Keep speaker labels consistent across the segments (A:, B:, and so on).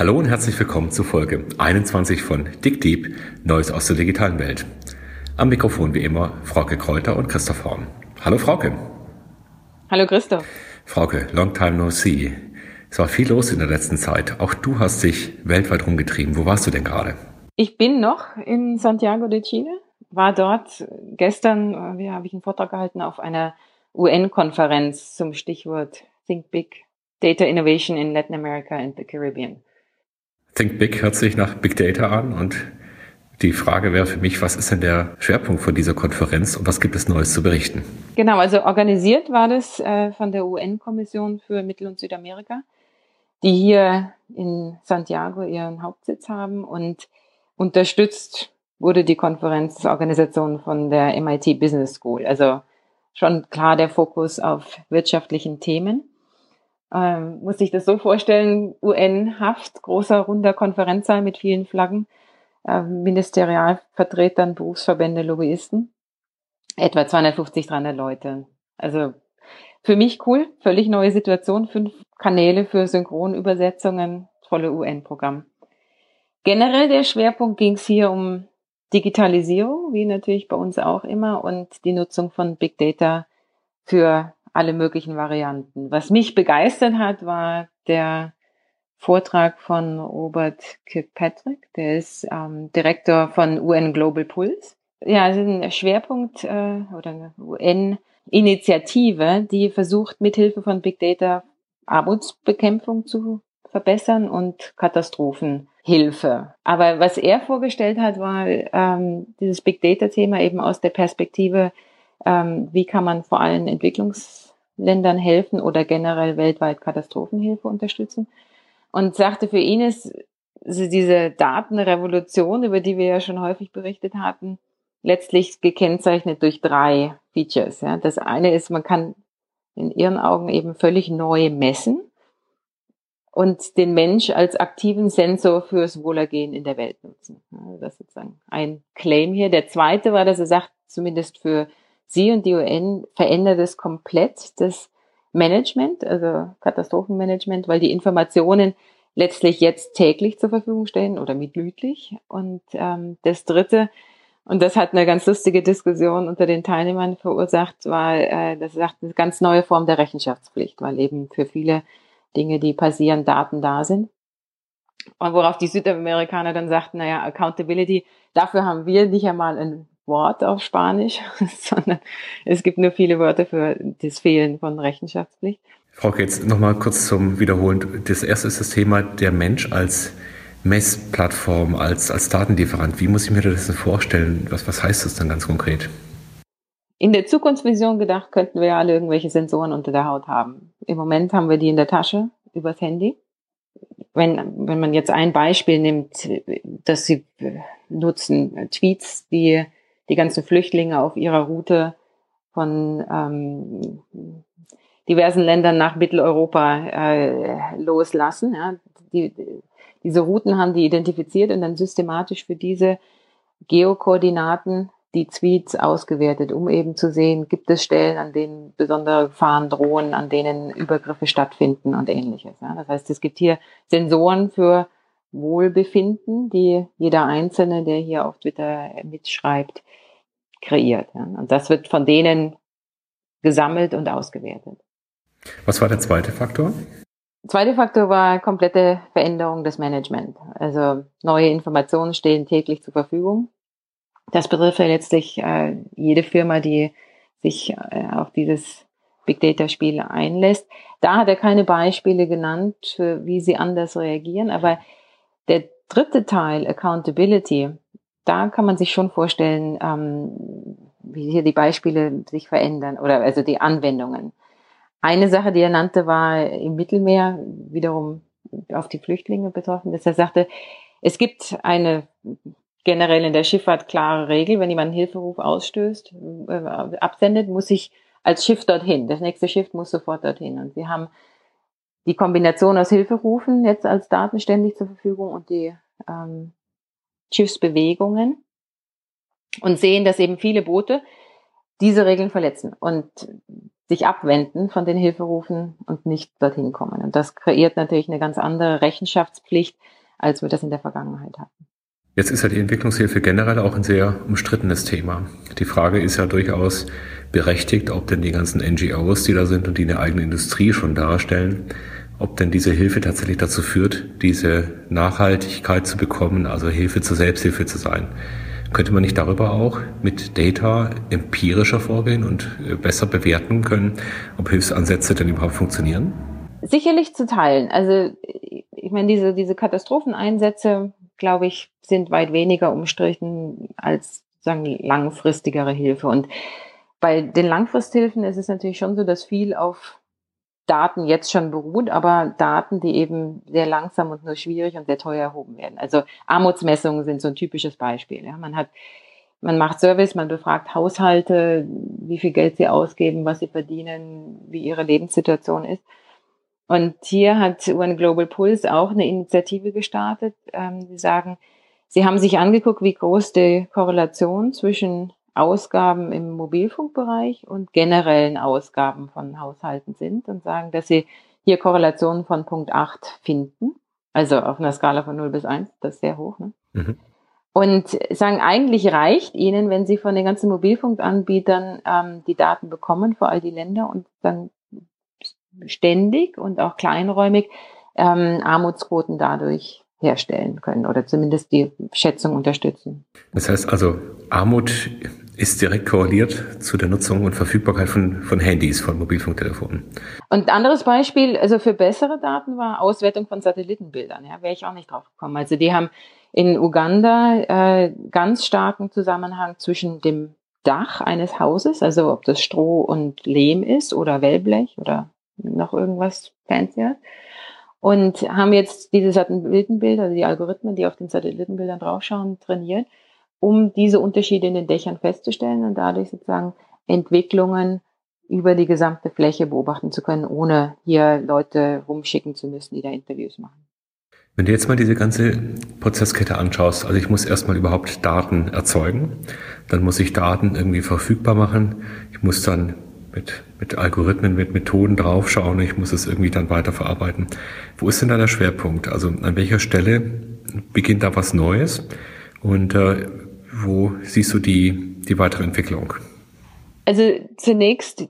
A: Hallo und herzlich willkommen zu Folge 21 von Dick Deep, Neues aus der digitalen Welt. Am Mikrofon wie immer Frauke Kräuter und Christoph Horn. Hallo Frauke.
B: Hallo Christoph.
A: Frauke, long time no see. Es war viel los in der letzten Zeit. Auch du hast dich weltweit rumgetrieben. Wo warst du denn gerade?
B: Ich bin noch in Santiago de Chile, war dort gestern, äh, wie habe ich einen Vortrag gehalten auf einer UN-Konferenz zum Stichwort Think Big Data Innovation in Latin America and the Caribbean.
A: Think Big hört sich nach Big Data an und die Frage wäre für mich, was ist denn der Schwerpunkt von dieser Konferenz und was gibt es Neues zu berichten?
B: Genau, also organisiert war das äh, von der UN-Kommission für Mittel- und Südamerika, die hier in Santiago ihren Hauptsitz haben und unterstützt wurde die Konferenzorganisation von der MIT Business School. Also schon klar der Fokus auf wirtschaftlichen Themen ähm, muss sich das so vorstellen, UN-Haft, großer runder Konferenzsaal mit vielen Flaggen, äh, Ministerialvertretern, Berufsverbände, Lobbyisten, etwa 250, 300 Leute. Also für mich cool, völlig neue Situation, fünf Kanäle für Synchronübersetzungen, tolle UN-Programm. Generell der Schwerpunkt ging es hier um Digitalisierung, wie natürlich bei uns auch immer, und die Nutzung von Big Data für alle möglichen Varianten. Was mich begeistert hat, war der Vortrag von Robert Kirkpatrick, der ist ähm, Direktor von UN Global Pulse. Ja, also ein Schwerpunkt äh, oder eine UN-Initiative, die versucht, mithilfe von Big Data Armutsbekämpfung zu verbessern und Katastrophenhilfe. Aber was er vorgestellt hat, war ähm, dieses Big Data-Thema eben aus der Perspektive ähm, wie kann man vor allem Entwicklungsländern helfen oder generell weltweit Katastrophenhilfe unterstützen. Und sagte, für ihn ist diese Datenrevolution, über die wir ja schon häufig berichtet hatten, letztlich gekennzeichnet durch drei Features. Ja. Das eine ist, man kann in ihren Augen eben völlig neu messen und den Mensch als aktiven Sensor fürs Wohlergehen in der Welt nutzen. das ist sozusagen ein Claim hier. Der zweite war, dass er sagt, zumindest für Sie und die UN verändert es komplett das Management, also Katastrophenmanagement, weil die Informationen letztlich jetzt täglich zur Verfügung stehen oder minütlich. Und ähm, das Dritte, und das hat eine ganz lustige Diskussion unter den Teilnehmern verursacht, war, äh, das sagt eine ganz neue Form der Rechenschaftspflicht, weil eben für viele Dinge, die passieren, Daten da sind. Und worauf die Südamerikaner dann sagten, naja, Accountability, dafür haben wir nicht einmal ein Wort auf Spanisch, sondern es gibt nur viele Wörter für das Fehlen von Rechenschaftspflicht.
A: Frau jetzt nochmal kurz zum Wiederholen. Das erste ist das Thema der Mensch als Messplattform, als, als Datenlieferant. Wie muss ich mir das denn vorstellen? Was, was heißt das dann ganz konkret?
B: In der Zukunftsvision gedacht, könnten wir alle irgendwelche Sensoren unter der Haut haben. Im Moment haben wir die in der Tasche, übers Handy. Wenn, wenn man jetzt ein Beispiel nimmt, dass sie nutzen, Tweets, die die ganzen Flüchtlinge auf ihrer Route von ähm, diversen Ländern nach Mitteleuropa äh, loslassen. Ja. Die, diese Routen haben die identifiziert und dann systematisch für diese Geokoordinaten die Tweets ausgewertet, um eben zu sehen, gibt es Stellen, an denen besondere Gefahren drohen, an denen Übergriffe stattfinden und ähnliches. Ja. Das heißt, es gibt hier Sensoren für Wohlbefinden, die jeder Einzelne, der hier auf Twitter mitschreibt, kreiert. Und das wird von denen gesammelt und ausgewertet.
A: Was war der zweite Faktor?
B: Der zweite Faktor war komplette Veränderung des Management. Also neue Informationen stehen täglich zur Verfügung. Das betrifft ja letztlich äh, jede Firma, die sich äh, auf dieses Big Data Spiel einlässt. Da hat er keine Beispiele genannt, für wie sie anders reagieren. Aber der dritte Teil, Accountability, da kann man sich schon vorstellen, ähm, wie hier die Beispiele sich verändern oder also die Anwendungen. Eine Sache, die er nannte, war im Mittelmeer wiederum auf die Flüchtlinge betroffen, dass er sagte, es gibt eine generell in der Schifffahrt klare Regel, wenn jemand einen Hilferuf ausstößt, äh, absendet, muss sich als Schiff dorthin. Das nächste Schiff muss sofort dorthin. Und wir haben die Kombination aus Hilferufen jetzt als Daten ständig zur Verfügung und die ähm, Schiffsbewegungen und sehen, dass eben viele Boote diese Regeln verletzen. Und sich abwenden von den Hilferufen und nicht dorthin kommen. Und das kreiert natürlich eine ganz andere Rechenschaftspflicht, als wir das in der Vergangenheit hatten.
A: Jetzt ist ja die Entwicklungshilfe generell auch ein sehr umstrittenes Thema. Die Frage ist ja durchaus berechtigt, ob denn die ganzen NGOs, die da sind und die eine eigene Industrie schon darstellen, ob denn diese Hilfe tatsächlich dazu führt, diese Nachhaltigkeit zu bekommen, also Hilfe zur Selbsthilfe zu sein. Könnte man nicht darüber auch mit Data empirischer vorgehen und äh, besser bewerten können, ob Hilfsansätze denn überhaupt funktionieren?
B: Sicherlich zu teilen. Also ich meine, diese, diese Katastropheneinsätze, glaube ich, sind weit weniger umstritten als sagen langfristigere Hilfe. Und bei den Langfristhilfen ist es natürlich schon so, dass viel auf Daten jetzt schon beruht, aber Daten, die eben sehr langsam und nur schwierig und sehr teuer erhoben werden. Also Armutsmessungen sind so ein typisches Beispiel. Ja. Man hat, man macht Service, man befragt Haushalte, wie viel Geld sie ausgeben, was sie verdienen, wie ihre Lebenssituation ist. Und hier hat One Global Pulse auch eine Initiative gestartet. Ähm, sie sagen, sie haben sich angeguckt, wie groß die Korrelation zwischen Ausgaben im Mobilfunkbereich und generellen Ausgaben von Haushalten sind und sagen, dass sie hier Korrelationen von Punkt 8 finden. Also auf einer Skala von 0 bis 1, das ist sehr hoch. Ne? Mhm. Und sagen, eigentlich reicht ihnen, wenn sie von den ganzen Mobilfunkanbietern ähm, die Daten bekommen, vor allem die Länder, und dann ständig und auch kleinräumig ähm, Armutsquoten dadurch herstellen können oder zumindest die Schätzung unterstützen.
A: Das heißt also, Armut ist direkt korreliert zu der Nutzung und Verfügbarkeit von, von Handys, von Mobilfunktelefonen.
B: Und anderes Beispiel, also für bessere Daten war Auswertung von Satellitenbildern. Ja, wäre ich auch nicht drauf gekommen. Also die haben in Uganda äh, ganz starken Zusammenhang zwischen dem Dach eines Hauses, also ob das Stroh und Lehm ist oder Wellblech oder noch irgendwas fancier und haben jetzt diese Satellitenbilder, also die Algorithmen, die auf den Satellitenbildern draufschauen, trainiert, um diese Unterschiede in den Dächern festzustellen und dadurch sozusagen Entwicklungen über die gesamte Fläche beobachten zu können, ohne hier Leute rumschicken zu müssen, die da Interviews machen.
A: Wenn du jetzt mal diese ganze Prozesskette anschaust, also ich muss erstmal überhaupt Daten erzeugen, dann muss ich Daten irgendwie verfügbar machen, ich muss dann mit, mit Algorithmen, mit Methoden draufschauen. Ich muss es irgendwie dann weiterverarbeiten. Wo ist denn da der Schwerpunkt? Also an welcher Stelle beginnt da was Neues? Und äh, wo siehst du die, die weitere Entwicklung?
B: Also zunächst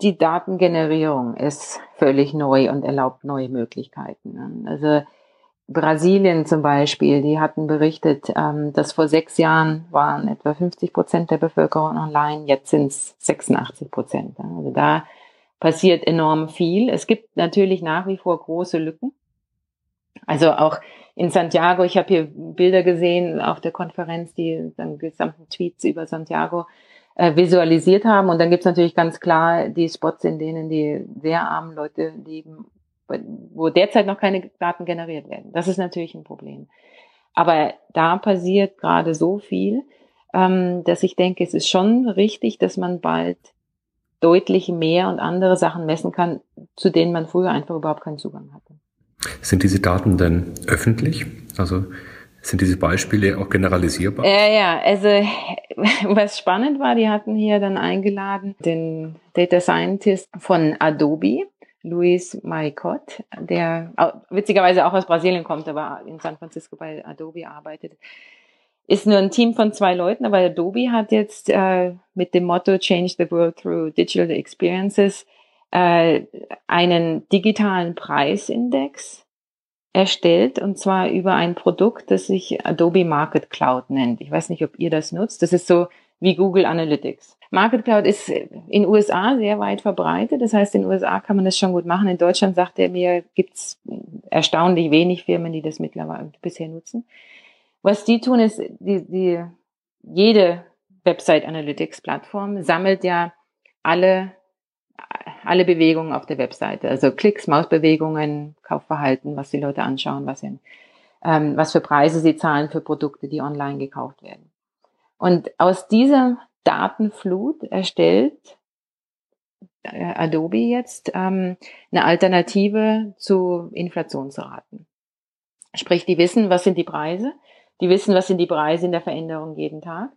B: die Datengenerierung ist völlig neu und erlaubt neue Möglichkeiten. Also Brasilien zum Beispiel, die hatten berichtet, ähm, dass vor sechs Jahren waren etwa 50 Prozent der Bevölkerung online, jetzt sind es 86 Prozent. Also da passiert enorm viel. Es gibt natürlich nach wie vor große Lücken. Also auch in Santiago, ich habe hier Bilder gesehen auf der Konferenz, die dann gesamten Tweets über Santiago äh, visualisiert haben. Und dann gibt es natürlich ganz klar die Spots, in denen die sehr armen Leute leben wo derzeit noch keine Daten generiert werden. Das ist natürlich ein Problem. Aber da passiert gerade so viel, ähm, dass ich denke, es ist schon richtig, dass man bald deutlich mehr und andere Sachen messen kann, zu denen man früher einfach überhaupt keinen Zugang hatte.
A: Sind diese Daten denn öffentlich? Also sind diese Beispiele auch generalisierbar?
B: Ja, ja, also was spannend war, die hatten hier dann eingeladen den Data Scientist von Adobe, Luis Maricot, der witzigerweise auch aus Brasilien kommt, aber in San Francisco bei Adobe arbeitet. Ist nur ein Team von zwei Leuten, aber Adobe hat jetzt äh, mit dem Motto Change the World Through Digital Experiences äh, einen digitalen Preisindex erstellt und zwar über ein Produkt, das sich Adobe Market Cloud nennt. Ich weiß nicht, ob ihr das nutzt. Das ist so wie Google Analytics. Market Cloud ist in USA sehr weit verbreitet. Das heißt, in USA kann man das schon gut machen. In Deutschland, sagt er mir, gibt's erstaunlich wenig Firmen, die das mittlerweile bisher nutzen. Was die tun, ist, die, die, jede Website Analytics Plattform sammelt ja alle, alle Bewegungen auf der Webseite. Also Klicks, Mausbewegungen, Kaufverhalten, was die Leute anschauen, was, in, ähm, was für Preise sie zahlen für Produkte, die online gekauft werden. Und aus dieser Datenflut erstellt äh, Adobe jetzt ähm, eine Alternative zu Inflationsraten. Sprich, die wissen, was sind die Preise, die wissen, was sind die Preise in der Veränderung jeden Tag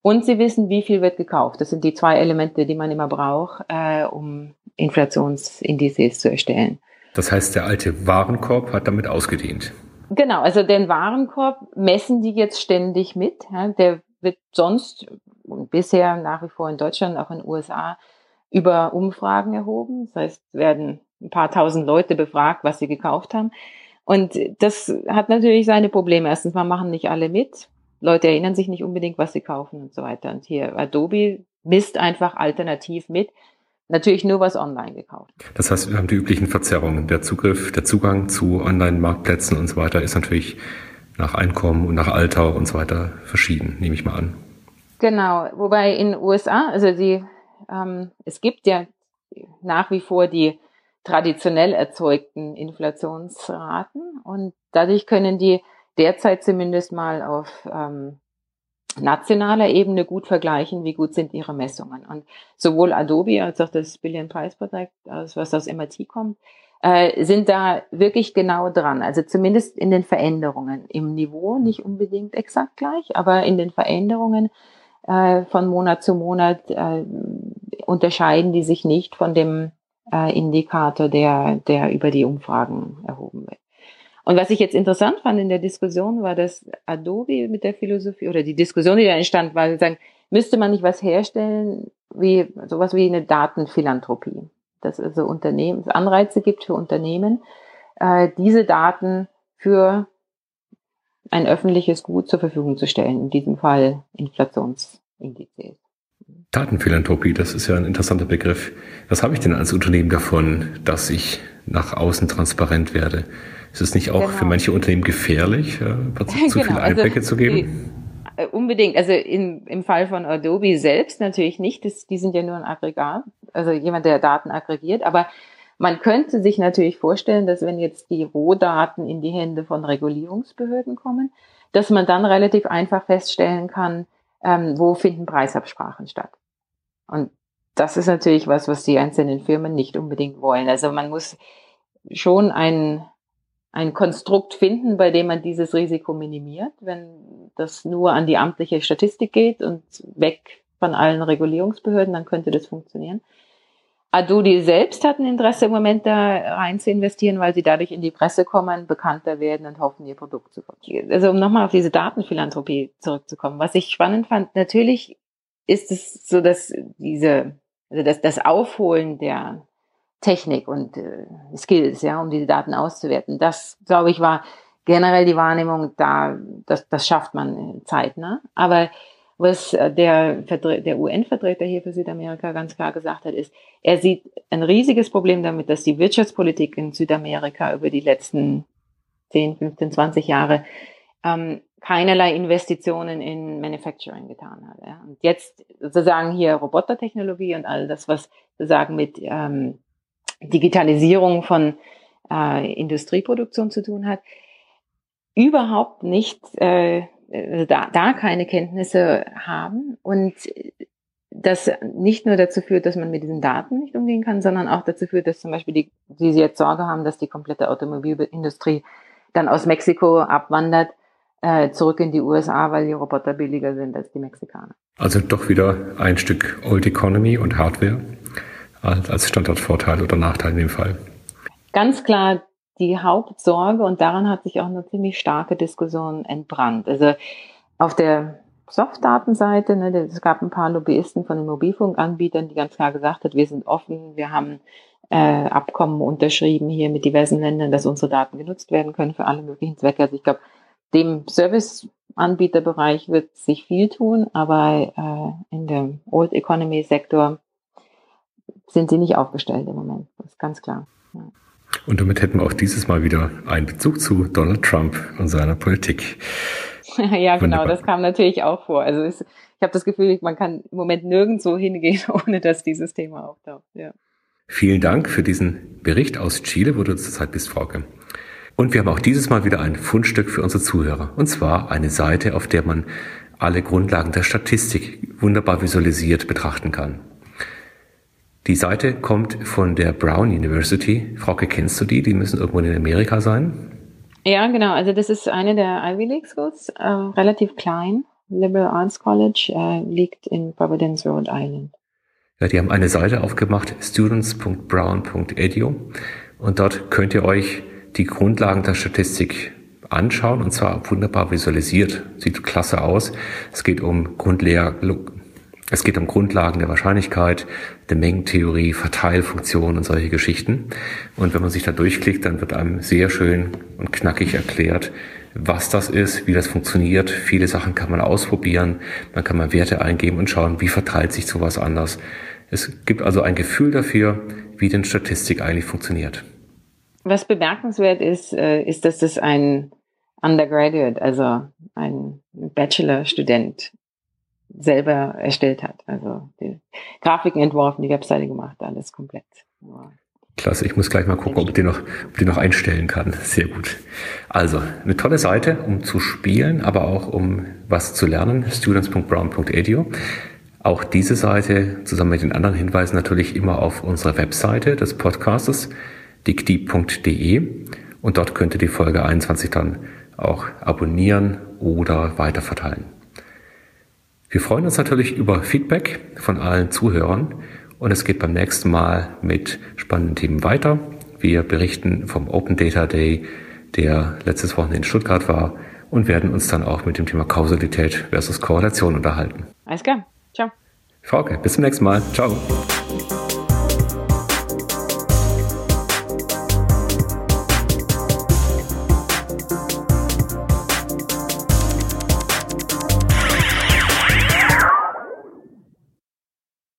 B: Und sie wissen, wie viel wird gekauft. Das sind die zwei Elemente, die man immer braucht, äh, um Inflationsindizes zu erstellen.
A: Das heißt, der alte Warenkorb hat damit ausgedient.
B: Genau, also den Warenkorb messen die jetzt ständig mit. Ja, der wird sonst bisher nach wie vor in Deutschland, auch in den USA, über Umfragen erhoben. Das heißt, werden ein paar tausend Leute befragt, was sie gekauft haben. Und das hat natürlich seine Probleme. Erstens mal machen nicht alle mit. Leute erinnern sich nicht unbedingt, was sie kaufen und so weiter. Und hier Adobe misst einfach alternativ mit. Natürlich nur was online gekauft.
A: Das heißt, wir haben die üblichen Verzerrungen. Der Zugriff, der Zugang zu Online-Marktplätzen und so weiter ist natürlich nach Einkommen und nach Alter und so weiter verschieden, nehme ich mal an.
B: Genau, wobei in den USA, also die, ähm, es gibt ja nach wie vor die traditionell erzeugten Inflationsraten und dadurch können die derzeit zumindest mal auf ähm, nationaler Ebene gut vergleichen, wie gut sind ihre Messungen. Und sowohl Adobe als auch das Billion Price Project, was aus MIT kommt, äh, sind da wirklich genau dran. Also zumindest in den Veränderungen. Im Niveau nicht unbedingt exakt gleich, aber in den Veränderungen äh, von Monat zu Monat äh, unterscheiden die sich nicht von dem äh, Indikator, der, der über die Umfragen erhoben wird. Und was ich jetzt interessant fand in der Diskussion, war, dass Adobe mit der Philosophie oder die Diskussion, die da entstand, war sagen, müsste man nicht was herstellen, wie sowas wie eine Datenphilanthropie, dass es also Unternehmen, es Anreize gibt für Unternehmen, äh, diese Daten für ein öffentliches Gut zur Verfügung zu stellen, in diesem Fall Inflationsindizes.
A: Datenphilanthropie, das ist ja ein interessanter Begriff. Was habe ich denn als Unternehmen davon, dass ich nach außen transparent werde? Ist es nicht auch genau. für manche Unternehmen gefährlich, äh, zu genau. viele Einblicke also, zu geben?
B: Die, äh, unbedingt. Also in, im Fall von Adobe selbst natürlich nicht. Das, die sind ja nur ein Aggregat, also jemand, der Daten aggregiert. Aber man könnte sich natürlich vorstellen, dass wenn jetzt die Rohdaten in die Hände von Regulierungsbehörden kommen, dass man dann relativ einfach feststellen kann, ähm, wo finden Preisabsprachen statt. Und das ist natürlich was, was die einzelnen Firmen nicht unbedingt wollen. Also man muss schon ein, ein Konstrukt finden, bei dem man dieses Risiko minimiert. Wenn das nur an die amtliche Statistik geht und weg von allen Regulierungsbehörden, dann könnte das funktionieren. Adobe selbst hat ein Interesse im Moment da rein zu investieren, weil sie dadurch in die Presse kommen, bekannter werden und hoffen, ihr Produkt zu verkaufen. Also um nochmal auf diese Datenphilanthropie zurückzukommen. Was ich spannend fand, natürlich ist es so, dass diese, also das, das Aufholen der Technik und äh, Skills, ja, um diese Daten auszuwerten. Das, glaube ich, war generell die Wahrnehmung da, das, das schafft man zeitnah. Aber was äh, der, der UN-Vertreter hier für Südamerika ganz klar gesagt hat, ist, er sieht ein riesiges Problem damit, dass die Wirtschaftspolitik in Südamerika über die letzten 10, 15, 20 Jahre ähm, keinerlei Investitionen in Manufacturing getan hat. Ja. Und jetzt sozusagen hier Robotertechnologie und all das, was sozusagen mit ähm, Digitalisierung von äh, Industrieproduktion zu tun hat, überhaupt nicht, äh, da, da keine Kenntnisse haben und das nicht nur dazu führt, dass man mit diesen Daten nicht umgehen kann, sondern auch dazu führt, dass zum Beispiel die, die sie jetzt Sorge haben, dass die komplette Automobilindustrie dann aus Mexiko abwandert, äh, zurück in die USA, weil die Roboter billiger sind als die Mexikaner.
A: Also doch wieder ein Stück Old Economy und Hardware als Standortvorteil oder Nachteil in dem Fall?
B: Ganz klar die Hauptsorge und daran hat sich auch eine ziemlich starke Diskussion entbrannt. Also auf der Softdatenseite, ne, es gab ein paar Lobbyisten von den Mobilfunkanbietern, die ganz klar gesagt hat, wir sind offen, wir haben äh, Abkommen unterschrieben hier mit diversen Ländern, dass unsere Daten genutzt werden können für alle möglichen Zwecke. Also ich glaube, dem Serviceanbieterbereich wird sich viel tun, aber äh, in dem Old Economy Sektor sind sie nicht aufgestellt im Moment. Das ist ganz klar. Ja.
A: Und damit hätten wir auch dieses Mal wieder einen Bezug zu Donald Trump und seiner Politik.
B: ja, genau, das kam natürlich auch vor. Also es, ich habe das Gefühl, man kann im Moment nirgendwo hingehen, ohne dass dieses Thema auftaucht. Ja.
A: Vielen Dank für diesen Bericht aus Chile, wo du zurzeit bist, Frauke. Und wir haben auch dieses Mal wieder ein Fundstück für unsere Zuhörer. Und zwar eine Seite, auf der man alle Grundlagen der Statistik wunderbar visualisiert betrachten kann. Die Seite kommt von der Brown University. Frauke, kennst du die? Die müssen irgendwo in Amerika sein.
B: Ja, genau. Also das ist eine der Ivy League Schools, äh, relativ klein, Liberal Arts College, äh, liegt in Providence, Rhode Island.
A: Ja, die haben eine Seite aufgemacht, students.brown.edu und dort könnt ihr euch die Grundlagen der Statistik anschauen und zwar wunderbar visualisiert. Sieht klasse aus. Es geht um Grundlehr es geht um Grundlagen der Wahrscheinlichkeit, der Mengentheorie, Verteilfunktionen und solche Geschichten. Und wenn man sich da durchklickt, dann wird einem sehr schön und knackig erklärt, was das ist, wie das funktioniert. Viele Sachen kann man ausprobieren. Man kann mal Werte eingeben und schauen, wie verteilt sich sowas anders. Es gibt also ein Gefühl dafür, wie denn Statistik eigentlich funktioniert.
B: Was bemerkenswert ist, äh, ist, dass das ein Undergraduate, also ein Bachelor-Student selber erstellt hat. Also die Grafiken entworfen, die Webseite gemacht, alles komplett.
A: Klasse, ich muss gleich mal gucken, ob die noch, ob die noch einstellen kann. Sehr gut. Also, eine tolle Seite, um zu spielen, aber auch um was zu lernen. students.brown.edu. Auch diese Seite zusammen mit den anderen Hinweisen natürlich immer auf unserer Webseite des Podcastes dikti.de und dort könnt ihr die Folge 21 dann auch abonnieren oder weiterverteilen. Wir freuen uns natürlich über Feedback von allen Zuhörern und es geht beim nächsten Mal mit spannenden Themen weiter. Wir berichten vom Open Data Day, der letztes Wochenende in Stuttgart war und werden uns dann auch mit dem Thema Kausalität versus Korrelation unterhalten.
B: Alles klar. Ciao.
A: Frauke, bis zum nächsten Mal. Ciao.